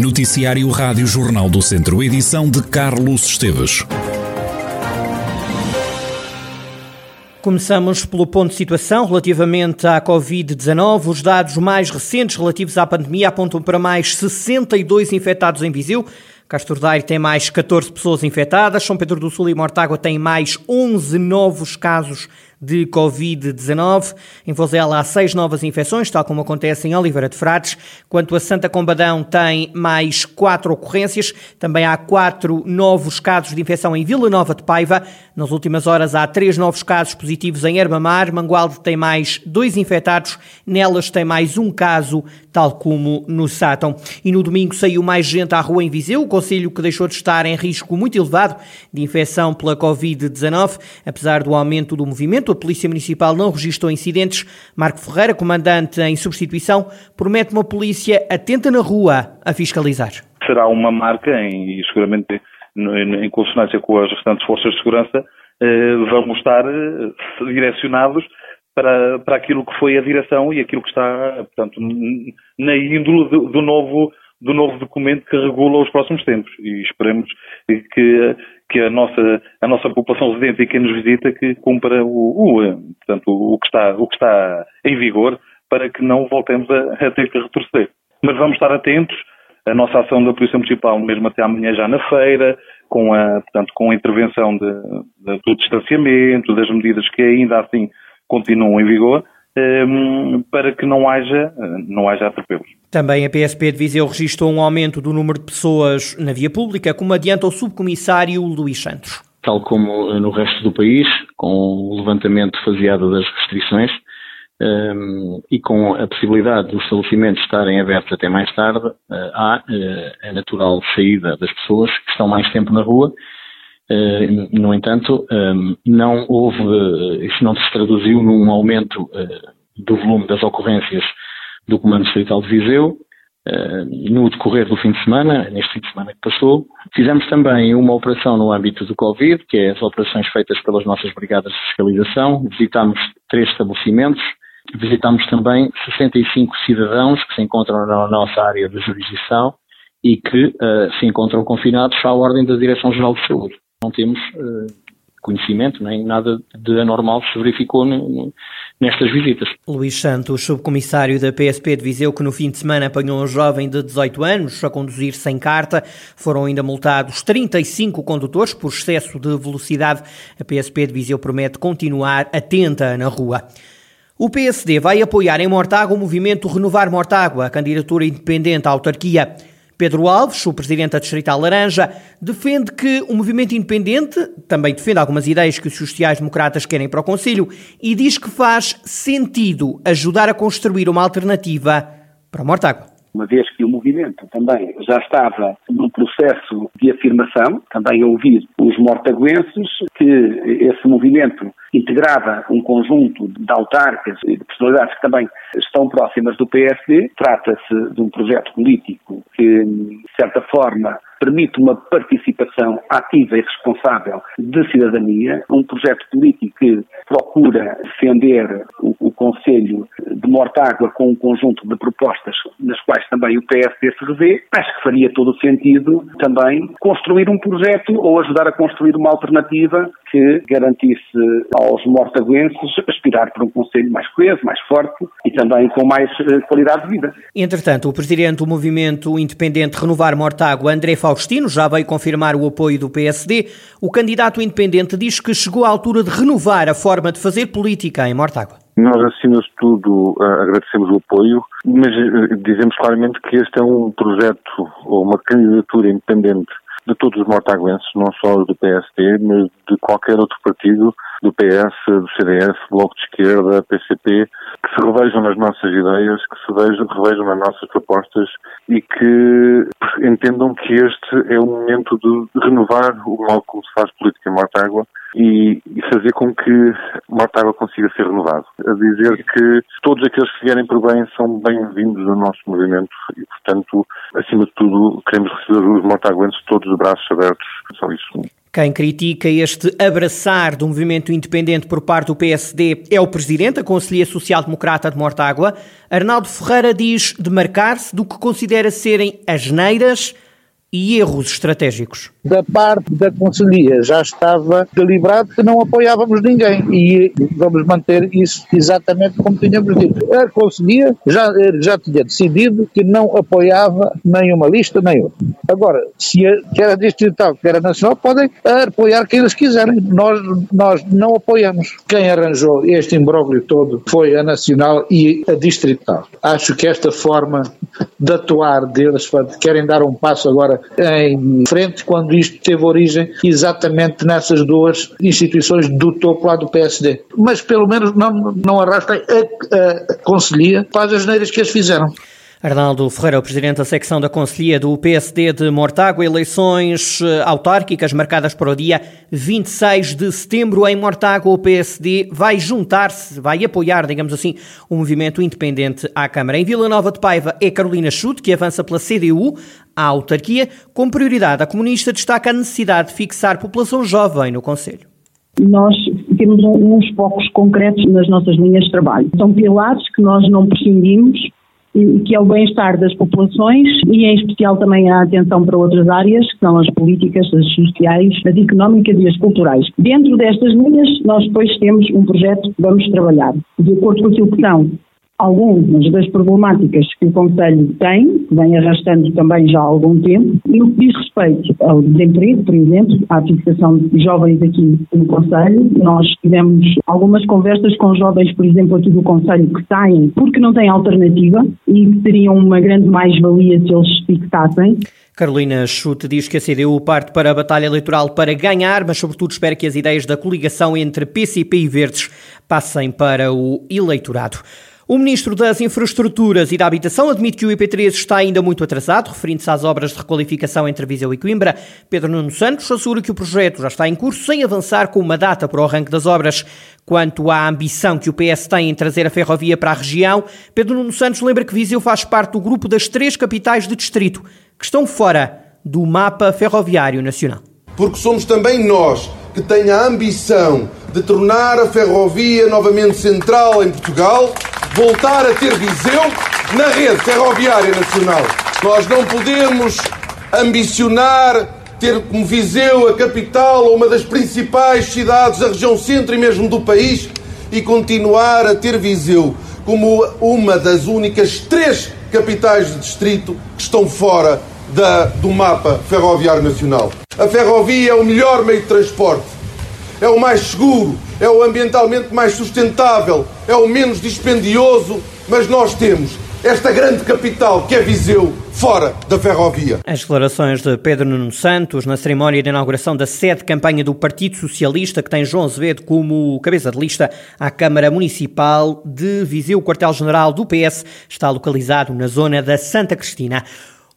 Noticiário Rádio Jornal do Centro, edição de Carlos Esteves. Começamos pelo ponto de situação relativamente à Covid-19. Os dados mais recentes relativos à pandemia apontam para mais 62 infectados em Viseu. Castro Daire tem mais 14 pessoas infectadas. São Pedro do Sul e Mortágua têm mais 11 novos casos de Covid-19. Em Vozela há seis novas infecções, tal como acontece em Oliveira de Frades. Quanto a Santa Combadão, tem mais quatro ocorrências. Também há quatro novos casos de infecção em Vila Nova de Paiva. Nas últimas horas há três novos casos positivos em Herbamar. Mangualde tem mais dois infectados. Nelas tem mais um caso, tal como no Sátão. E no domingo saiu mais gente à rua em Viseu, o conselho que deixou de estar em risco muito elevado de infecção pela Covid-19, apesar do aumento do movimento a Polícia Municipal não registrou incidentes. Marco Ferreira, comandante em substituição, promete uma polícia atenta na rua a fiscalizar. Será uma marca e seguramente em consonância com as restantes forças de segurança eh, vamos estar eh, direcionados para, para aquilo que foi a direção e aquilo que está, portanto, na índole do, do novo do novo documento que regula os próximos tempos e esperemos que, que a, nossa, a nossa população residente e quem nos visita que cumpra o, o, portanto, o, que está, o que está em vigor para que não voltemos a, a ter que retroceder. Mas vamos estar atentos, a nossa ação da Polícia Municipal, mesmo até amanhã já na feira, com a, portanto, com a intervenção de, de, do distanciamento, das medidas que ainda assim continuam em vigor, para que não haja, não haja atropelos. Também a PSP de Viseu registrou um aumento do número de pessoas na via pública, como adianta o subcomissário Luís Santos. Tal como no resto do país, com o levantamento faseado das restrições um, ehm, e com a possibilidade dos estabelecimentos estarem abertos até mais tarde, uh, há uh, a natural saída das pessoas que estão mais tempo na rua eh, no entanto, ehm, não houve, eh, isso não se traduziu num aumento eh, do volume das ocorrências do Comando Distrital de Viseu, no decorrer do fim de semana, neste fim de semana que passou. Fizemos também uma operação no âmbito do Covid, que é as operações feitas pelas nossas brigadas de fiscalização. Visitámos três estabelecimentos, visitámos também 65 cidadãos que se encontram na nossa área de jurisdição e que uh, se encontram confinados à ordem da Direção-Geral de Saúde não temos uh, conhecimento, nem nada de anormal se verificou nestas visitas. Luís Santos, subcomissário da PSP de Viseu, que no fim de semana apanhou um jovem de 18 anos a conduzir sem carta. Foram ainda multados 35 condutores por excesso de velocidade. A PSP de Viseu promete continuar atenta na rua. O PSD vai apoiar em Mortágua o movimento Renovar Mortágua, a candidatura independente à autarquia. Pedro Alves, o presidente da Distrital Laranja, defende que o movimento independente também defende algumas ideias que os sociais-democratas querem para o Conselho e diz que faz sentido ajudar a construir uma alternativa para o Mortágua uma vez que o movimento também já estava num processo de afirmação, também a ouvir os mortaguenses, que esse movimento integrava um conjunto de autarcas e de personalidades que também estão próximas do PSD. Trata-se de um projeto político que, de certa forma, permite uma participação ativa e responsável da cidadania, um projeto político que procura defender o Conselho de Mortágua com um conjunto de propostas nas quais também o PSD se revê. Acho que faria todo o sentido também construir um projeto ou ajudar a construir uma alternativa que garantisse aos mortaguenses aspirar por um Conselho mais coeso, mais forte e também com mais uh, qualidade de vida. Entretanto, o Presidente do Movimento Independente Renovar Mortágua, André Faustino, já veio confirmar o apoio do PSD. O candidato independente diz que chegou à altura de renovar a forma de fazer política em Mortágua. Nós, acima de tudo, uh, agradecemos o apoio, mas uh, dizemos claramente que este é um projeto ou uma candidatura independente de todos os mortaguenses, não só do PSD, mas de qualquer outro partido, do PS, do CDS, Bloco de Esquerda, PCP, que se revejam nas nossas ideias, que se vejam, revejam nas nossas propostas e que entendam que este é o momento de renovar o modo como se faz política em Mortágua e, e fazer com que Mortágua consiga ser renovado. A dizer que todos aqueles que vierem por bem são bem-vindos no nosso movimento e, portanto, acima de tudo, queremos receber os mortaguenses todos de braços abertos. Só isso. Quem critica este abraçar do movimento independente por parte do PSD é o presidente da Conselhia Social Democrata de Mortágua. Arnaldo Ferreira diz demarcar-se do que considera serem asneiras e erros estratégicos. Da parte da Conselhia já estava deliberado que não apoiávamos ninguém e vamos manter isso exatamente como tínhamos dito. A Conselhia já, já tinha decidido que não apoiava nenhuma lista nem outra. Agora, se a, quer a distrital, quer a nacional, podem apoiar quem eles quiserem. Nós, nós não apoiamos. Quem arranjou este imbróglio todo foi a nacional e a distrital. Acho que esta forma de atuar deles, querem dar um passo agora em frente, quando isto teve origem exatamente nessas duas instituições do topo lá do PSD. Mas pelo menos não, não arrastem a, a Conselhia para as neiras que eles fizeram. Arnaldo Ferreira, o presidente da secção da Conselhia do PSD de Mortágua, eleições eh, autárquicas marcadas para o dia 26 de setembro em Mortágua. O PSD vai juntar-se, vai apoiar, digamos assim, o um movimento independente à Câmara. Em Vila Nova de Paiva é Carolina Chute, que avança pela CDU à autarquia. Com prioridade, a comunista destaca a necessidade de fixar população jovem no Conselho nós temos uns focos concretos nas nossas linhas de trabalho. São pilares que nós não prescindimos que é o bem-estar das populações e, em especial, também a atenção para outras áreas, que são as políticas, as sociais, as económicas e as culturais. Dentro destas linhas, nós depois temos um projeto que vamos trabalhar, de acordo com aquilo que são algumas das problemáticas que o Conselho tem, que vem arrastando também já há algum tempo, e no que diz respeito ao desemprego, por exemplo, à fixação de jovens aqui no Conselho, nós tivemos algumas conversas com jovens, por exemplo, aqui do Conselho, que saem porque não têm alternativa e que teriam uma grande mais-valia se eles fixassem. Carolina Chute diz que a CDU parte para a batalha eleitoral para ganhar, mas sobretudo espera que as ideias da coligação entre PCP e Verdes passem para o eleitorado. O Ministro das Infraestruturas e da Habitação admite que o IP3 está ainda muito atrasado, referindo-se às obras de requalificação entre Viseu e Coimbra. Pedro Nuno Santos assegura que o projeto já está em curso, sem avançar com uma data para o arranque das obras. Quanto à ambição que o PS tem em trazer a ferrovia para a região, Pedro Nuno Santos lembra que Viseu faz parte do grupo das três capitais de distrito que estão fora do mapa ferroviário nacional. Porque somos também nós que têm a ambição de tornar a ferrovia novamente central em Portugal voltar a ter Viseu na rede ferroviária nacional. Nós não podemos ambicionar ter como Viseu a capital ou uma das principais cidades da região centro e mesmo do país e continuar a ter Viseu como uma das únicas três capitais de distrito que estão fora da, do mapa ferroviário nacional. A ferrovia é o melhor meio de transporte, é o mais seguro, é o ambientalmente mais sustentável, é o menos dispendioso, mas nós temos esta grande capital que é Viseu, fora da ferrovia. As declarações de Pedro Nuno Santos na cerimónia de inauguração da sede de campanha do Partido Socialista, que tem João Azevedo como cabeça de lista à Câmara Municipal de Viseu. O quartel-general do PS está localizado na zona da Santa Cristina.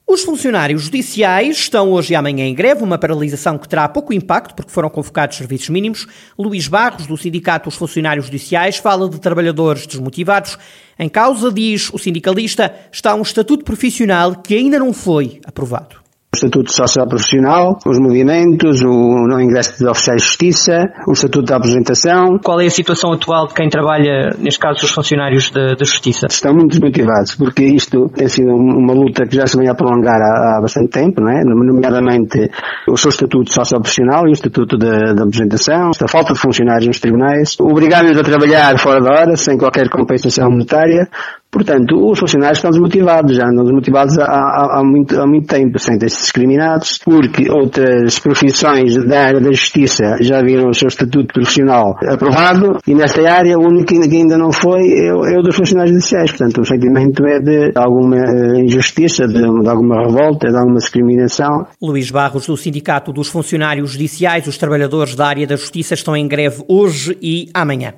Os funcionários judiciais estão hoje e amanhã em greve, uma paralisação que terá pouco impacto porque foram convocados serviços mínimos. Luís Barros, do Sindicato dos Funcionários Judiciais, fala de trabalhadores desmotivados. Em causa, diz o sindicalista, está um estatuto profissional que ainda não foi aprovado o Estatuto Social Profissional, os movimentos, o não ingresso de oficiais de justiça, o Estatuto da Apresentação. Qual é a situação atual de quem trabalha, neste caso, os funcionários da, Justiça? Estão muito desmotivados, porque isto tem sido uma luta que já se vem a prolongar há, há bastante tempo, não é? nomeadamente o seu Estatuto Social Profissional e o Estatuto da, da Apresentação, a falta de funcionários nos tribunais, obrigar-nos a trabalhar fora da hora, sem qualquer compensação monetária, Portanto, os funcionários estão desmotivados, já andam desmotivados há, há, há, muito, há muito tempo, sentem-se discriminados, porque outras profissões da área da justiça já viram o seu estatuto profissional aprovado, e nesta área o único que ainda não foi é o, é o dos funcionários judiciais. Portanto, o sentimento é de alguma eh, injustiça, de, de alguma revolta, de alguma discriminação. Luís Barros, do Sindicato dos Funcionários Judiciais, os trabalhadores da área da justiça estão em greve hoje e amanhã.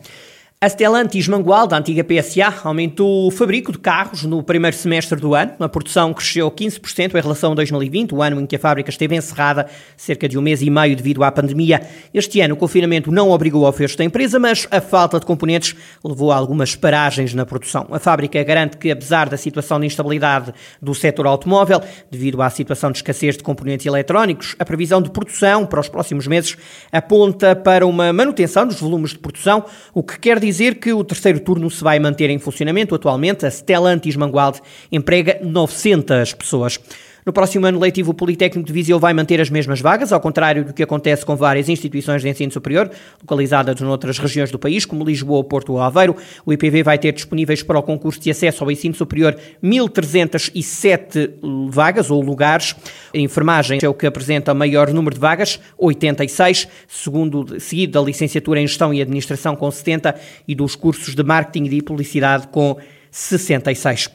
A Stellantis Mangualde, a antiga PSA, aumentou o fabrico de carros no primeiro semestre do ano. A produção cresceu 15% em relação a 2020, o ano em que a fábrica esteve encerrada cerca de um mês e meio devido à pandemia. Este ano o confinamento não obrigou ao fecho da empresa, mas a falta de componentes levou a algumas paragens na produção. A fábrica garante que, apesar da situação de instabilidade do setor automóvel, devido à situação de escassez de componentes eletrónicos, a previsão de produção para os próximos meses aponta para uma manutenção dos volumes de produção, o que quer dizer dizer que o terceiro turno se vai manter em funcionamento. Atualmente, a Stellantis Mangualde emprega 900 pessoas. No próximo ano letivo, o Politécnico de Viseu vai manter as mesmas vagas, ao contrário do que acontece com várias instituições de ensino superior, localizadas noutras regiões do país, como Lisboa, Porto ou Aveiro. O IPV vai ter disponíveis para o concurso de acesso ao ensino superior 1.307 vagas ou lugares. A enfermagem é o que apresenta maior número de vagas, 86, segundo, seguido da licenciatura em Gestão e Administração com 70 e dos cursos de Marketing e Publicidade com 66.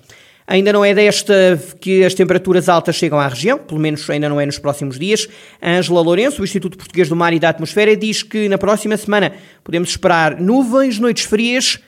Ainda não é desta que as temperaturas altas chegam à região, pelo menos ainda não é nos próximos dias. Ângela Lourenço, do Instituto Português do Mar e da Atmosfera, diz que na próxima semana podemos esperar nuvens, noites frias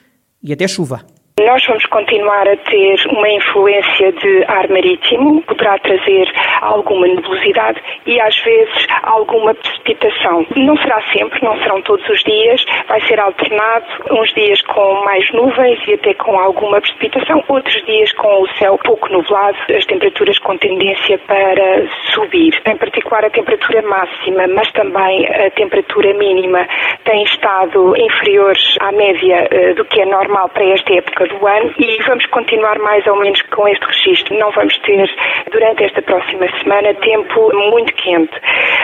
e até chuva. Nós vamos continuar a ter uma influência de ar marítimo, poderá trazer alguma nebulosidade e às vezes alguma precipitação. Não será sempre, não serão todos os dias, vai ser alternado, uns dias com mais nuvens e até com alguma precipitação, outros dias com o céu pouco nublado, as temperaturas com tendência para subir. Em particular a temperatura máxima, mas também a temperatura mínima tem estado inferiores à média eh, do que é normal para esta época época do ano e vamos continuar mais ou menos com este registro. Não vamos ter, durante esta próxima semana, tempo muito quente.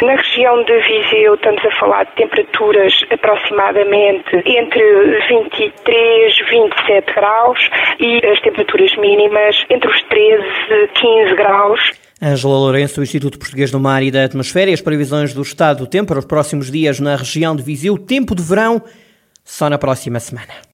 Na região de Viseu estamos a falar de temperaturas aproximadamente entre 23 e 27 graus e as temperaturas mínimas entre os 13 e 15 graus. Ângela Lourenço, do Instituto Português do Mar e da Atmosfera, e as previsões do estado do tempo para os próximos dias na região de Viseu. Tempo de verão só na próxima semana.